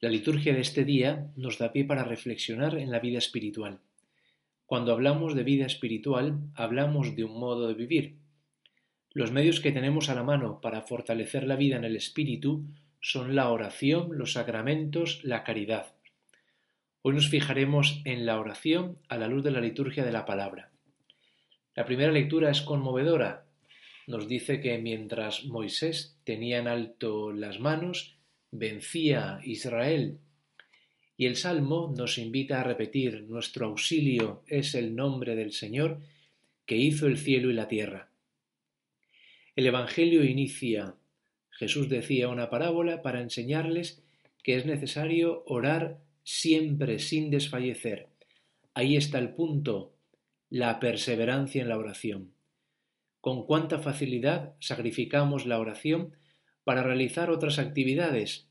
La liturgia de este día nos da pie para reflexionar en la vida espiritual. Cuando hablamos de vida espiritual, hablamos de un modo de vivir. Los medios que tenemos a la mano para fortalecer la vida en el espíritu son la oración, los sacramentos, la caridad. Hoy nos fijaremos en la oración a la luz de la liturgia de la palabra. La primera lectura es conmovedora. Nos dice que mientras Moisés tenía en alto las manos, vencía Israel. Y el Salmo nos invita a repetir, nuestro auxilio es el nombre del Señor que hizo el cielo y la tierra. El Evangelio inicia, Jesús decía una parábola para enseñarles que es necesario orar siempre sin desfallecer. Ahí está el punto, la perseverancia en la oración. Con cuánta facilidad sacrificamos la oración para realizar otras actividades.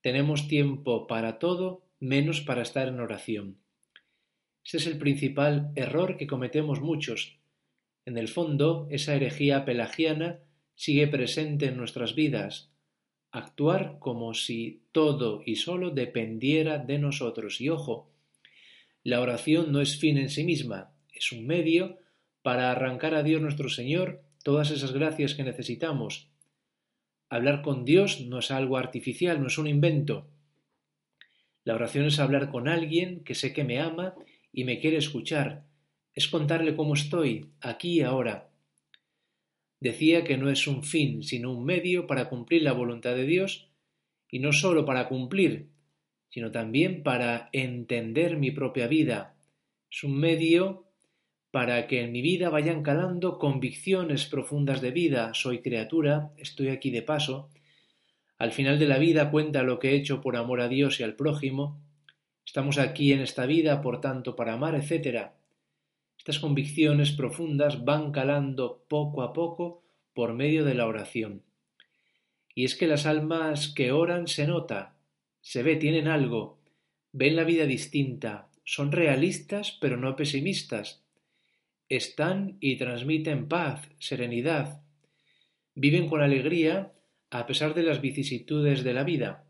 Tenemos tiempo para todo menos para estar en oración. Ese es el principal error que cometemos muchos. En el fondo, esa herejía pelagiana sigue presente en nuestras vidas. Actuar como si todo y solo dependiera de nosotros. Y ojo, la oración no es fin en sí misma, es un medio para arrancar a Dios nuestro Señor todas esas gracias que necesitamos Hablar con Dios no es algo artificial, no es un invento. La oración es hablar con alguien que sé que me ama y me quiere escuchar. Es contarle cómo estoy, aquí y ahora. Decía que no es un fin, sino un medio para cumplir la voluntad de Dios, y no sólo para cumplir, sino también para entender mi propia vida. Es un medio para que en mi vida vayan calando convicciones profundas de vida. Soy criatura, estoy aquí de paso. Al final de la vida cuenta lo que he hecho por amor a Dios y al prójimo. Estamos aquí en esta vida, por tanto, para amar, etc. Estas convicciones profundas van calando poco a poco por medio de la oración. Y es que las almas que oran se nota, se ve, tienen algo, ven la vida distinta, son realistas pero no pesimistas, están y transmiten paz, serenidad, viven con alegría a pesar de las vicisitudes de la vida.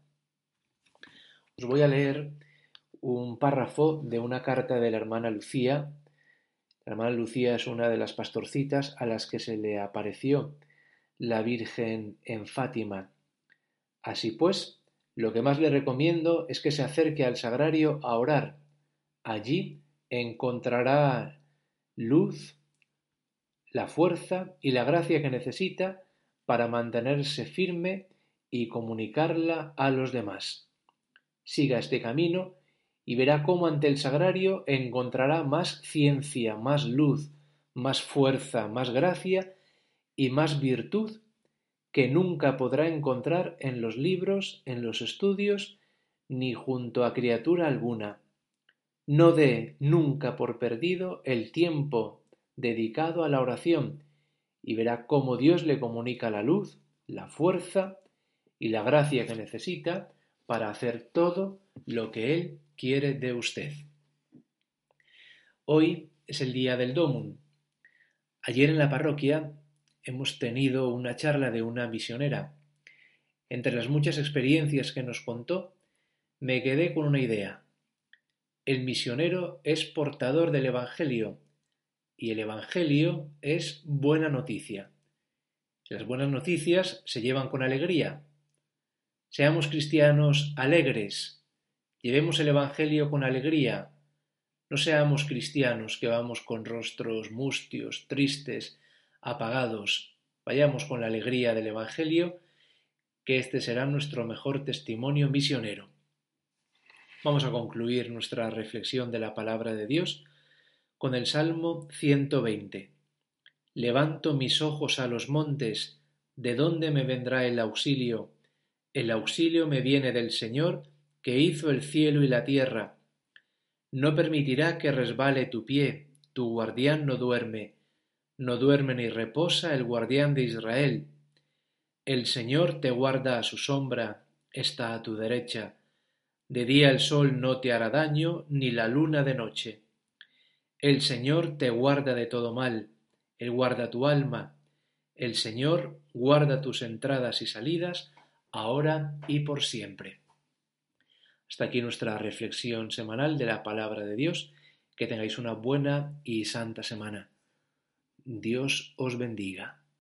Os voy a leer un párrafo de una carta de la hermana Lucía. La hermana Lucía es una de las pastorcitas a las que se le apareció la Virgen en Fátima. Así pues, lo que más le recomiendo es que se acerque al sagrario a orar. Allí encontrará luz, la fuerza y la gracia que necesita para mantenerse firme y comunicarla a los demás. Siga este camino y verá cómo ante el sagrario encontrará más ciencia, más luz, más fuerza, más gracia y más virtud que nunca podrá encontrar en los libros, en los estudios, ni junto a criatura alguna. No dé nunca por perdido el tiempo dedicado a la oración y verá cómo Dios le comunica la luz, la fuerza y la gracia que necesita para hacer todo lo que Él quiere de usted. Hoy es el día del Domum. Ayer en la parroquia hemos tenido una charla de una misionera. Entre las muchas experiencias que nos contó, me quedé con una idea. El misionero es portador del Evangelio y el Evangelio es buena noticia. Las buenas noticias se llevan con alegría. Seamos cristianos alegres, llevemos el Evangelio con alegría, no seamos cristianos que vamos con rostros mustios, tristes, apagados, vayamos con la alegría del Evangelio, que este será nuestro mejor testimonio misionero. Vamos a concluir nuestra reflexión de la palabra de Dios con el Salmo 120. Levanto mis ojos a los montes, ¿de dónde me vendrá el auxilio? El auxilio me viene del Señor, que hizo el cielo y la tierra. No permitirá que resbale tu pie, tu guardián no duerme, no duerme ni reposa el guardián de Israel. El Señor te guarda a su sombra, está a tu derecha de día el sol no te hará daño, ni la luna de noche. El Señor te guarda de todo mal, Él guarda tu alma, el Señor guarda tus entradas y salidas, ahora y por siempre. Hasta aquí nuestra reflexión semanal de la palabra de Dios. Que tengáis una buena y santa semana. Dios os bendiga.